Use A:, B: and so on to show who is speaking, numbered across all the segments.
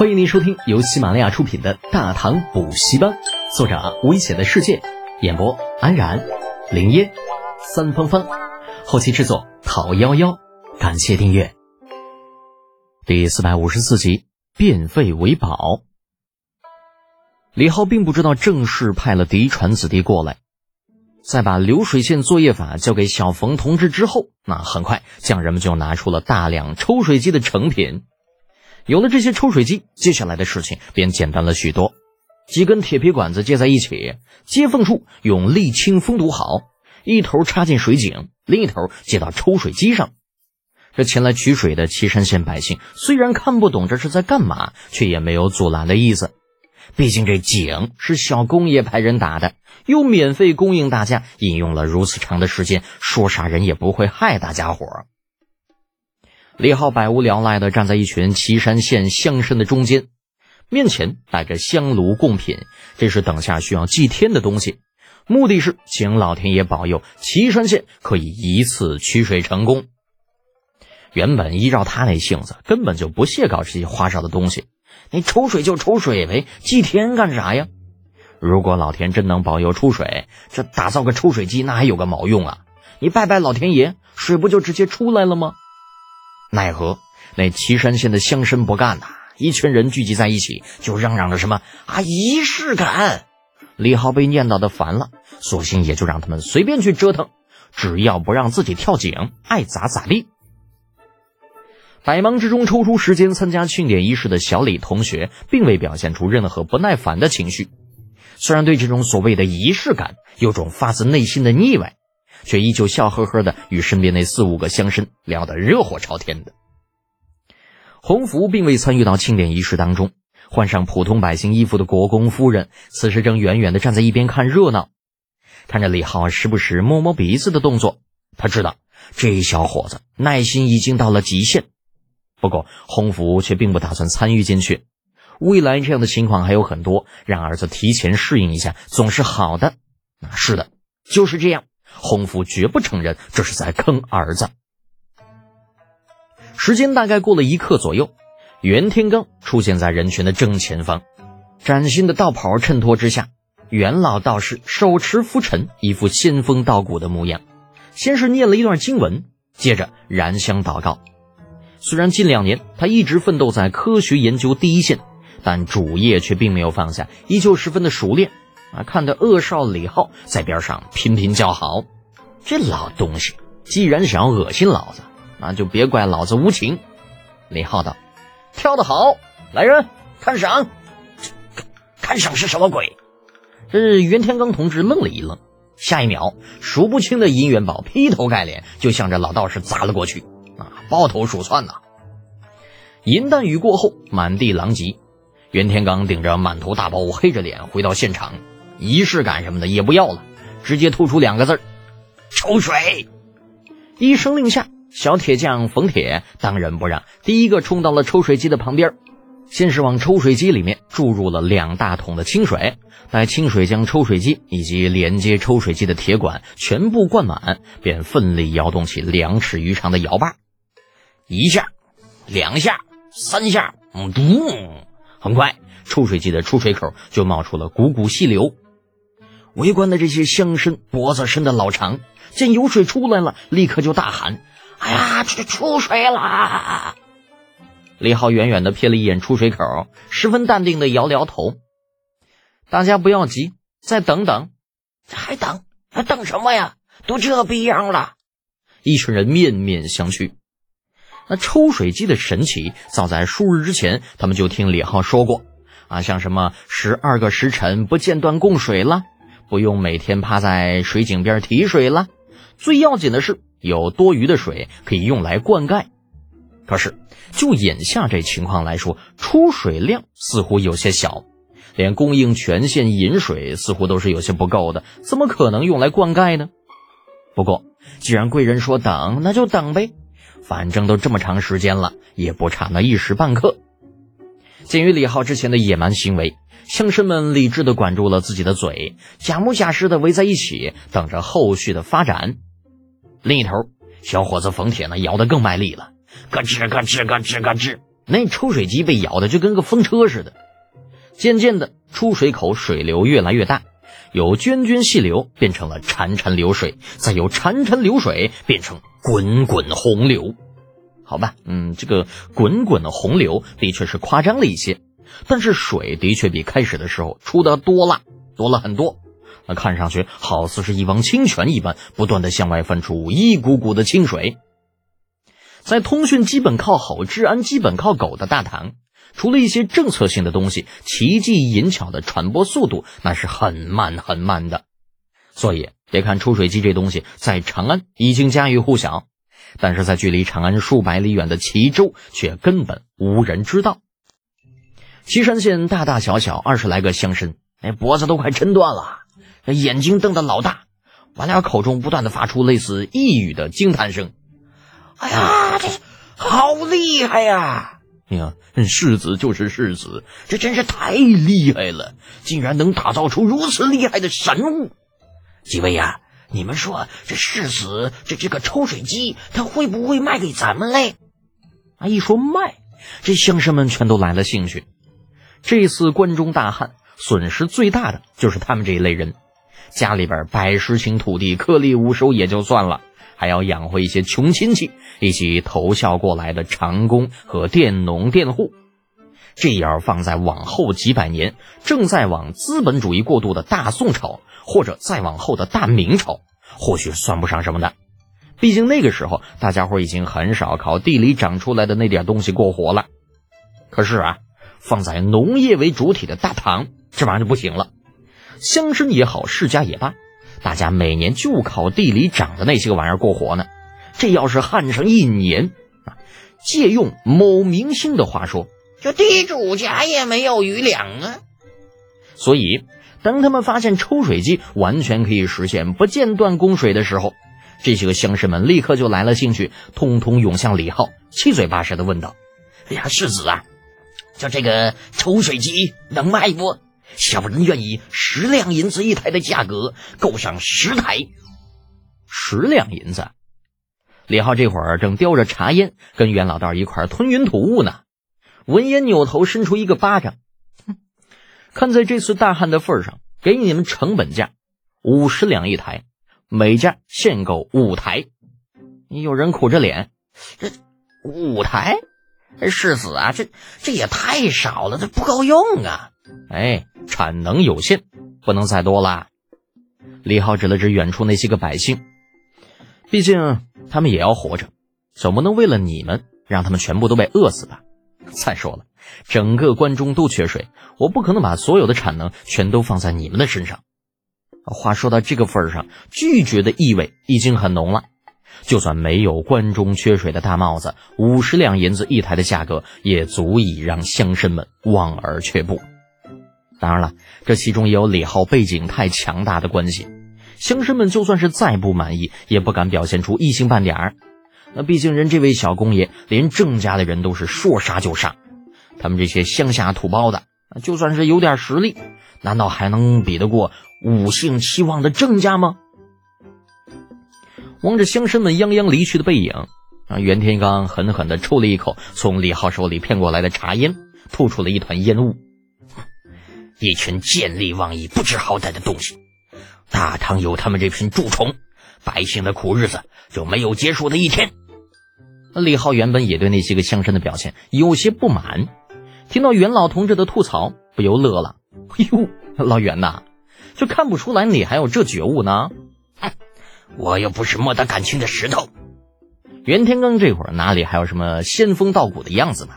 A: 欢迎您收听由喜马拉雅出品的《大唐补习班》，作者危险的世界，演播安然、林烟、三芳芳，后期制作陶幺幺。感谢订阅。第四百五十四集，变废为宝。李浩并不知道正式派了嫡传子弟过来，在把流水线作业法交给小冯同志之后，那很快匠人们就拿出了大量抽水机的成品。有了这些抽水机，接下来的事情便简单了许多。几根铁皮管子接在一起，接缝处用沥青封堵好，一头插进水井，另一头接到抽水机上。这前来取水的岐山县百姓虽然看不懂这是在干嘛，却也没有阻拦的意思。毕竟这井是小工业派人打的，又免费供应大家饮用了如此长的时间，说啥人也不会害大家伙儿。李浩百无聊赖地站在一群岐山县乡绅的中间，面前摆着香炉贡品，这是等下需要祭天的东西，目的是请老天爷保佑岐山县可以一次取水成功。原本依照他那性子，根本就不屑搞这些花哨的东西，你抽水就抽水呗，祭天干啥呀？如果老天真能保佑出水，这打造个抽水机那还有个毛用啊？你拜拜老天爷，水不就直接出来了吗？奈何那岐山县的乡绅不干呐！一群人聚集在一起，就嚷嚷着什么啊仪式感。李浩被念叨的烦了，索性也就让他们随便去折腾，只要不让自己跳井，爱咋咋地。百忙之中抽出时间参加庆典仪式的小李同学，并未表现出任何不耐烦的情绪，虽然对这种所谓的仪式感有种发自内心的腻歪。却依旧笑呵呵的与身边那四五个乡绅聊得热火朝天的。洪福并未参与到庆典仪式当中，换上普通百姓衣服的国公夫人此时正远远的站在一边看热闹，看着李浩时不时摸摸鼻子的动作，他知道这小伙子耐心已经到了极限。不过洪福却并不打算参与进去，未来这样的情况还有很多，让儿子提前适应一下总是好的。是的，就是这样。洪福绝不承认这是在坑儿子。时间大概过了一刻左右，袁天罡出现在人群的正前方，崭新的道袍衬托之下，袁老道士手持拂尘，一副仙风道骨的模样。先是念了一段经文，接着燃香祷告。虽然近两年他一直奋斗在科学研究第一线，但主业却并没有放下，依旧十分的熟练。啊！看到恶少李浩在边上频频叫好，这老东西既然想要恶心老子，那就别怪老子无情。李浩道：“跳得好，来人看赏。”看赏是什么鬼？这袁天罡同志愣了一愣，下一秒，数不清的银元宝劈头盖脸就向着老道士砸了过去。啊！抱头鼠窜呐！银弹雨过后，满地狼藉。袁天罡顶着满头大包，黑着脸回到现场。仪式感什么的也不要了，直接吐出两个字儿：抽水。一声令下，小铁匠冯铁当仁不让，第一个冲到了抽水机的旁边，先是往抽水机里面注入了两大桶的清水，待清水将抽水机以及连接抽水机的铁管全部灌满，便奋力摇动起两尺余长的摇把，一下，两下，三下，咚！很快，抽水机的出水口就冒出了汩汩细流。围观的这些乡绅脖子伸得老长，见有水出来了，立刻就大喊：“哎呀，出出水了！”李浩远远的瞥了一眼出水口，十分淡定的摇了摇头：“大家不要急，再等等。”“还等？还等什么呀？都这逼样了！”一群人面面相觑。那抽水机的神奇，早在数日之前，他们就听李浩说过啊，像什么十二个时辰不间断供水了。不用每天趴在水井边提水了，最要紧的是有多余的水可以用来灌溉。可是就眼下这情况来说，出水量似乎有些小，连供应全县饮水似乎都是有些不够的，怎么可能用来灌溉呢？不过既然贵人说等，那就等呗，反正都这么长时间了，也不差那一时半刻。鉴于李浩之前的野蛮行为。乡绅们理智地管住了自己的嘴，假模假式地围在一起，等着后续的发展。另一头，小伙子冯铁呢，摇得更卖力了，咯吱咯吱咯吱咯吱，那抽水机被咬的就跟个风车似的。渐渐的，出水口水流越来越大，由涓涓细流变成了潺潺流水，再由潺潺流水变成滚滚洪流。好吧，嗯，这个滚滚的洪流的确是夸张了一些，但是水的确比开始的时候出的多了，多了很多。那看上去好似是一汪清泉一般，不断的向外分出一股股的清水。在通讯基本靠吼，治安基本靠狗的大唐，除了一些政策性的东西，奇技淫巧的传播速度那是很慢很慢的。所以，别看出水机这东西在长安已经家喻户晓，但是在距离长安数百里远的齐州却根本无人知道。岐山县大大小小二十来个乡绅，那脖子都快抻断了。那眼睛瞪得老大，完了口中不断的发出类似呓语的惊叹声。哎呀，这好厉害呀！哎呀，世子就是世子，这真是太厉害了，竟然能打造出如此厉害的神物。几位呀，你们说这世子这这个抽水机，他会不会卖给咱们嘞？啊，一说卖，这乡绅们全都来了兴趣。这次关中大旱，损失最大的就是他们这一类人。家里边百十顷土地颗粒无收也就算了，还要养活一些穷亲戚以及投效过来的长工和佃农佃户。这要放在往后几百年，正在往资本主义过渡的大宋朝，或者再往后的大明朝，或许算不上什么的。毕竟那个时候，大家伙已经很少靠地里长出来的那点东西过活了。可是啊，放在农业为主体的大唐，这玩意儿就不行了。乡绅也好，世家也罢，大家每年就靠地里长的那些个玩意儿过活呢。这要是旱上一年啊，借用某明星的话说，这地主家也没有余粮啊。所以，当他们发现抽水机完全可以实现不间断供水的时候，这些个乡绅们立刻就来了兴趣，通通涌向李浩，七嘴八舌的问道：“哎呀，世子啊，就这个抽水机能卖不？”小人愿意十两银子一台的价格购上十台，十两银子。李浩这会儿正叼着茶烟，跟袁老道一块吞云吐雾呢。闻言扭头伸出一个巴掌，哼，看在这次大旱的份上，给你们成本价五十两一台，每家限购五台。有人苦着脸，这五台，世子啊，这这也太少了，这不够用啊！哎。产能有限，不能再多了。李浩指了指远处那些个百姓，毕竟他们也要活着，总不能为了你们让他们全部都被饿死吧？再说了，整个关中都缺水，我不可能把所有的产能全都放在你们的身上。话说到这个份上，拒绝的意味已经很浓了。就算没有关中缺水的大帽子，五十两银子一台的价格也足以让乡绅们望而却步。当然了，这其中也有李浩背景太强大的关系。乡绅们就算是再不满意，也不敢表现出一星半点儿。那毕竟人这位小公爷，连郑家的人都是说杀就杀。他们这些乡下土包的，就算是有点实力，难道还能比得过五姓七望的郑家吗？望着乡绅们泱泱离去的背影，啊，袁天罡狠狠地抽了一口从李浩手里骗过来的茶烟，吐出了一团烟雾。一群见利忘义、不知好歹的东西！大唐有他们这群蛀虫，百姓的苦日子就没有结束的一天。李浩原本也对那些个乡绅的表现有些不满，听到袁老同志的吐槽，不由乐了：“哎呦，老袁呐，就看不出来你还有这觉悟呢。哼，我又不是没得感情的石头。”袁天罡这会儿哪里还有什么仙风道骨的样子呢？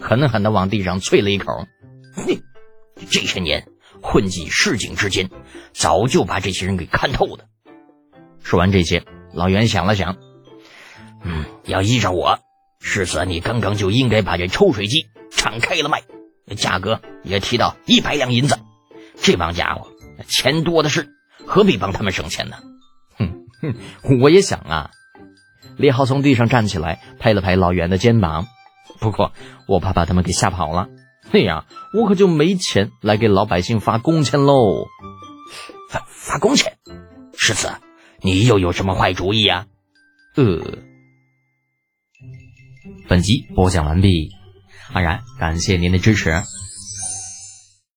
A: 狠狠地往地上啐了一口：“哼。”这些年混迹市井之间，早就把这些人给看透了。说完这些，老袁想了想，嗯，要依着我，世子你刚刚就应该把这抽水机敞开了卖，价格也提到一百两银子。这帮家伙钱多的是，何必帮他们省钱呢？哼哼，我也想啊。李浩从地上站起来，拍了拍老袁的肩膀，不过我怕把他们给吓跑了。那样，我可就没钱来给老百姓发工钱喽。发发工钱，世子，你又有什么坏主意啊？呃，本集播讲完毕。安然，感谢您的支持。